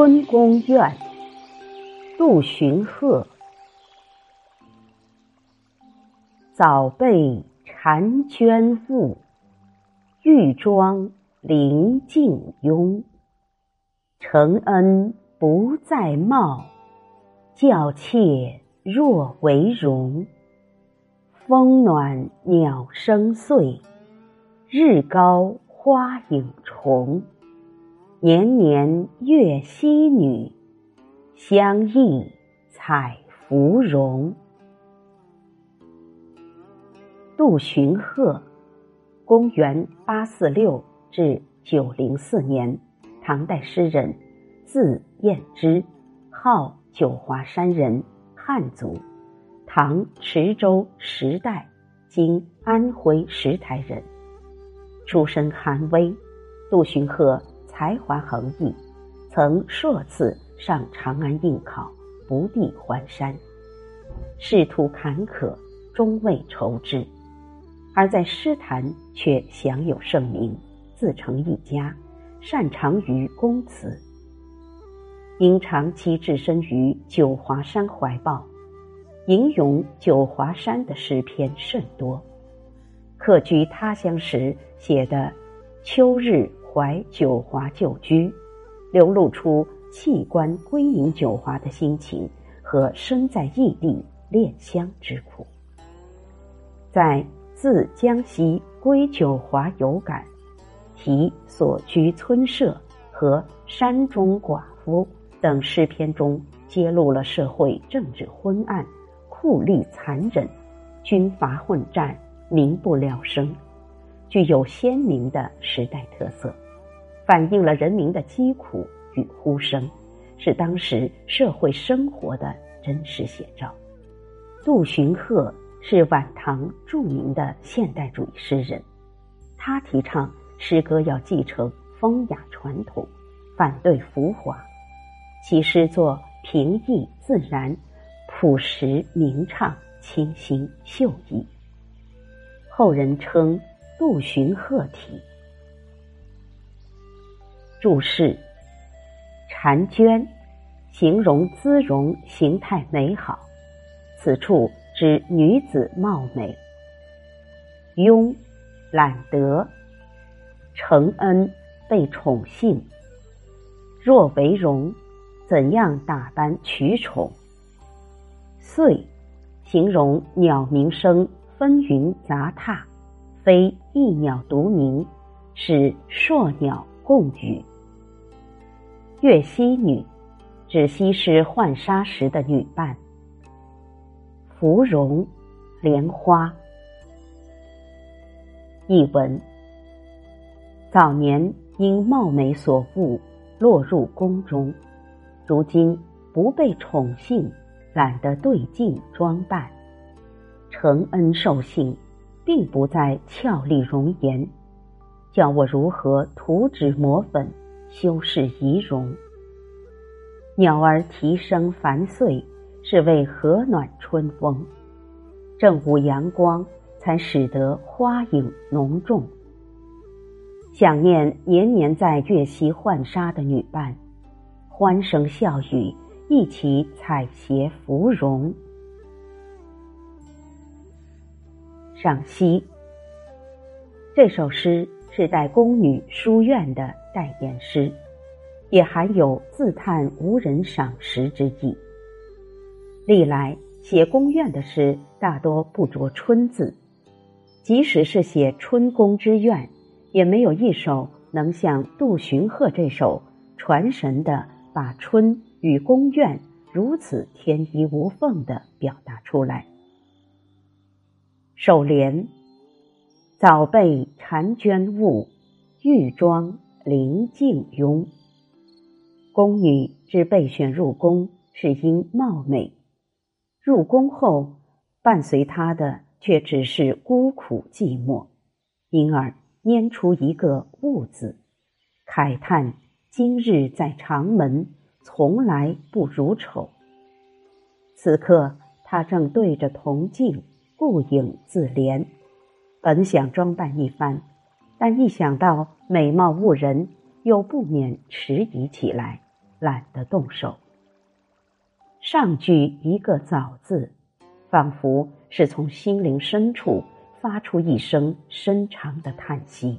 春宫怨，杜荀鹤。早被婵娟误，玉妆临镜拥。承恩不再貌，教妾若为容。风暖鸟声碎，日高花影重。年年月溪女，相忆采芙蓉。杜荀鹤，公元八四六至九零四年，唐代诗人，字彦之，号九华山人，汉族，唐池州时代（今安徽石台）人。出身寒微，杜荀鹤。才华横溢，曾数次上长安应考，不第还山，仕途坎坷，终未酬之。而在诗坛却享有盛名，自成一家，擅长于公词。因长期置身于九华山怀抱，吟咏九华山的诗篇甚多。客居他乡时写的《秋日》。怀九华旧居，流露出弃官归隐九华的心情和身在异地恋乡之苦。在自江西归九华有感，题所居村舍和山中寡妇等诗篇中，揭露了社会政治昏暗、酷吏残忍、军阀混战、民不聊生。具有鲜明的时代特色，反映了人民的疾苦与呼声，是当时社会生活的真实写照。杜荀鹤是晚唐著名的现代主义诗人，他提倡诗歌要继承风雅传统，反对浮华，其诗作平易自然、朴实明畅、清新秀逸，后人称。杜荀鹤体。注释：婵娟，形容姿容形态美好，此处指女子貌美。庸，懒得。承恩，被宠幸。若为容，怎样打扮取宠？岁，形容鸟鸣声纷纭杂沓。非一鸟独鸣，是硕鸟共语。月溪女，指西施浣纱时的女伴。芙蓉，莲花。译文：早年因貌美所误，落入宫中，如今不被宠幸，懒得对镜装扮，承恩受幸。并不在俏丽容颜，教我如何涂脂抹粉修饰仪容。鸟儿啼声繁碎，是为和暖春风；正午阳光才使得花影浓重。想念年年在月溪浣纱的女伴，欢声笑语，一起采撷芙蓉。赏析。这首诗是带宫女书院的代言诗，也含有自叹无人赏识之意。历来写宫怨的诗大多不着“春”字，即使是写春宫之怨，也没有一首能像杜荀鹤这首传神的把春与宫怨如此天衣无缝的表达出来。首联：早被婵娟误，玉妆临镜拥。宫女之被选入宫，是因貌美；入宫后，伴随她的却只是孤苦寂寞，因而拈出一个“误”字，慨叹今日在长门，从来不如丑。此刻，她正对着铜镜。顾影自怜，本想装扮一番，但一想到美貌误人，又不免迟疑起来，懒得动手。上句一个“早”字，仿佛是从心灵深处发出一声深长的叹息，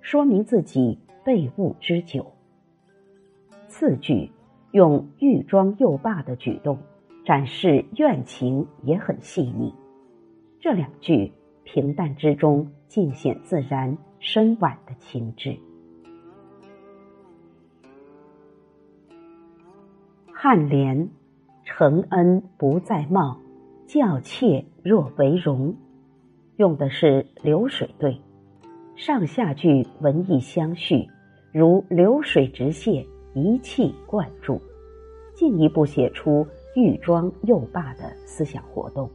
说明自己被误之久。次句用欲装又罢的举动，展示怨情也很细腻。这两句平淡之中尽显自然深婉的情致。颔联，承恩不再冒，教妾若为荣，用的是流水对，上下句文意相续，如流水直泻，一气贯注，进一步写出欲装又罢的思想活动。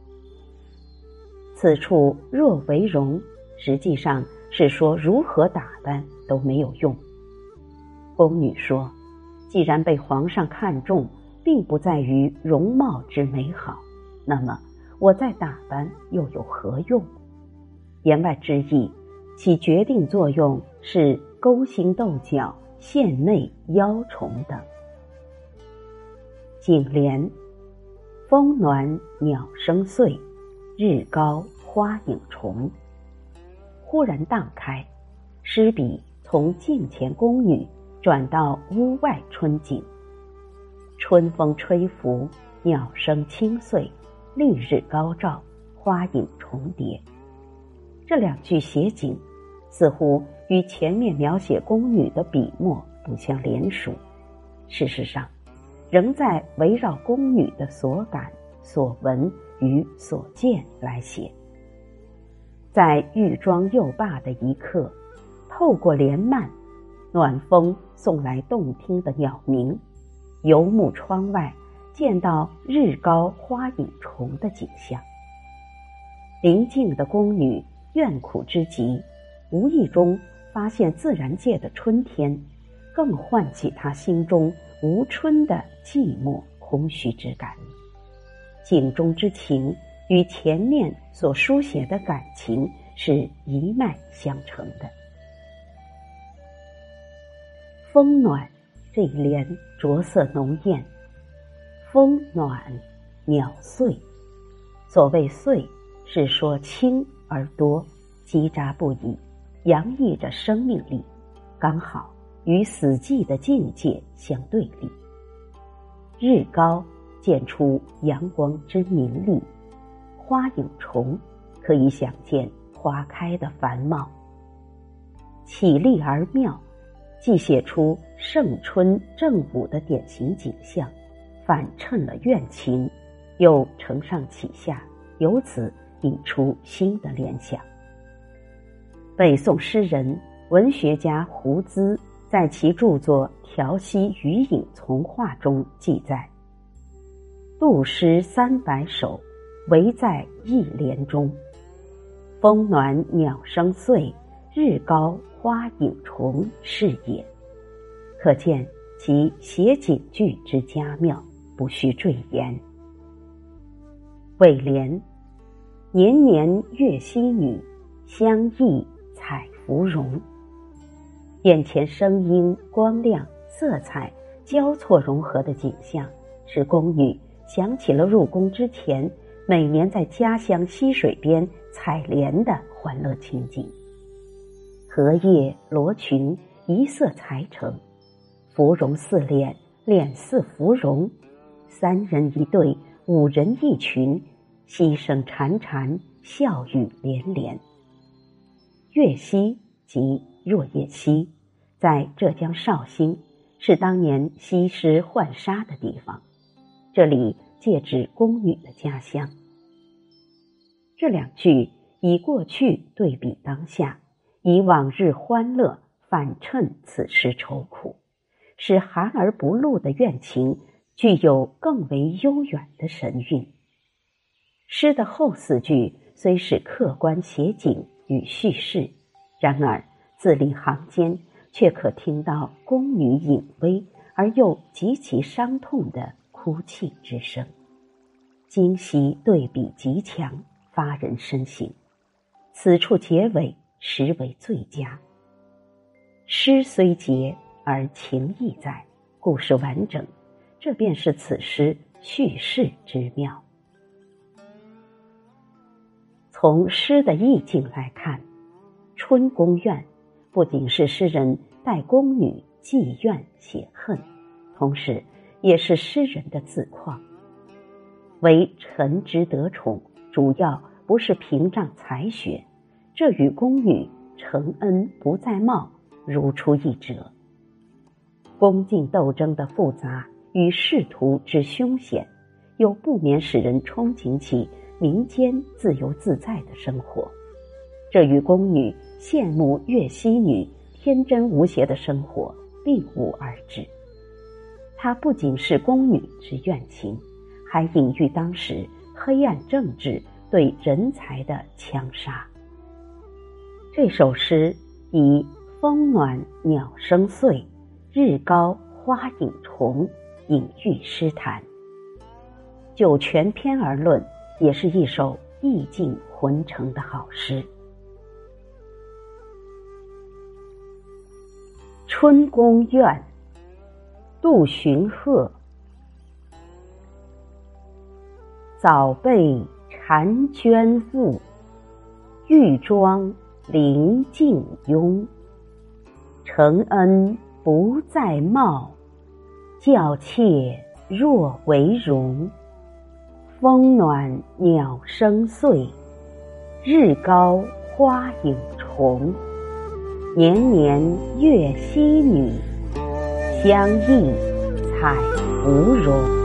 此处若为容，实际上是说如何打扮都没有用。宫女说：“既然被皇上看中，并不在于容貌之美好，那么我再打扮又有何用？”言外之意，起决定作用是勾心斗角、献媚邀宠等。颈联：风暖鸟声碎，日高。花影重，忽然荡开，诗笔从镜前宫女转到屋外春景。春风吹拂，鸟声清脆，绿日高照，花影重叠。这两句写景，似乎与前面描写宫女的笔墨不相连属。事实上，仍在围绕宫女的所感、所闻与所见来写。在玉妆又罢的一刻，透过帘幔，暖风送来动听的鸟鸣，游目窗外，见到日高花影重的景象。临静的宫女怨苦之极，无意中发现自然界的春天，更唤起她心中无春的寂寞空虚之感。景中之情。与前面所书写的感情是一脉相承的。风暖这一联着色浓艳，风暖鸟碎。所谓碎，是说轻而多，叽喳不已，洋溢着生命力，刚好与死寂的境界相对立。日高见出阳光之明丽。花影重，可以想见花开的繁茂。绮丽而妙，既写出盛春正午的典型景象，反衬了怨情，又承上启下，由此引出新的联想。北宋诗人、文学家胡资在其著作《调息余影从画》中记载：“杜诗三百首。”唯在一联中，风暖鸟声碎，日高花影重是也。可见其写景句之佳妙，不需赘言。尾联：年年月溪女，相忆采芙蓉。眼前声音、光亮、色彩交错融合的景象，是宫女想起了入宫之前。每年在家乡溪水边采莲的欢乐情景。荷叶罗裙一色裁成，芙蓉似脸，脸似芙蓉，三人一对，五人一群，溪声潺潺，笑语连连。月溪即若叶溪，在浙江绍兴，是当年西施浣纱的地方。这里。借指宫女的家乡。这两句以过去对比当下，以往日欢乐反衬此时愁苦，使含而不露的怨情具有更为悠远的神韵。诗的后四句虽是客观写景与叙事，然而字里行间却可听到宫女隐微而又极其伤痛的。哭泣之声，今昔对比极强，发人深省。此处结尾实为最佳。诗虽结，而情意在，故事完整，这便是此诗叙事之妙。从诗的意境来看，《春宫怨》不仅是诗人带宫女寄怨写恨，同时也是诗人的自况。为臣之得宠，主要不是屏障才学，这与宫女承恩不在貌如出一辙。宫禁斗争的复杂与仕途之凶险，又不免使人憧憬起。民间自由自在的生活，这与宫女羡慕月溪女天真无邪的生活并无二致。它不仅是宫女之怨情，还隐喻当时黑暗政治对人才的枪杀。这首诗以“风暖鸟声碎，日高花影重”隐喻诗坛。就全篇而论。也是一首意境浑成的好诗。《春宫怨》杜荀鹤。早被婵娟误，玉妆临镜拥。承恩不在貌，教妾若为荣。风暖鸟声碎，日高花影重。年年月溪女，相映采芙蓉。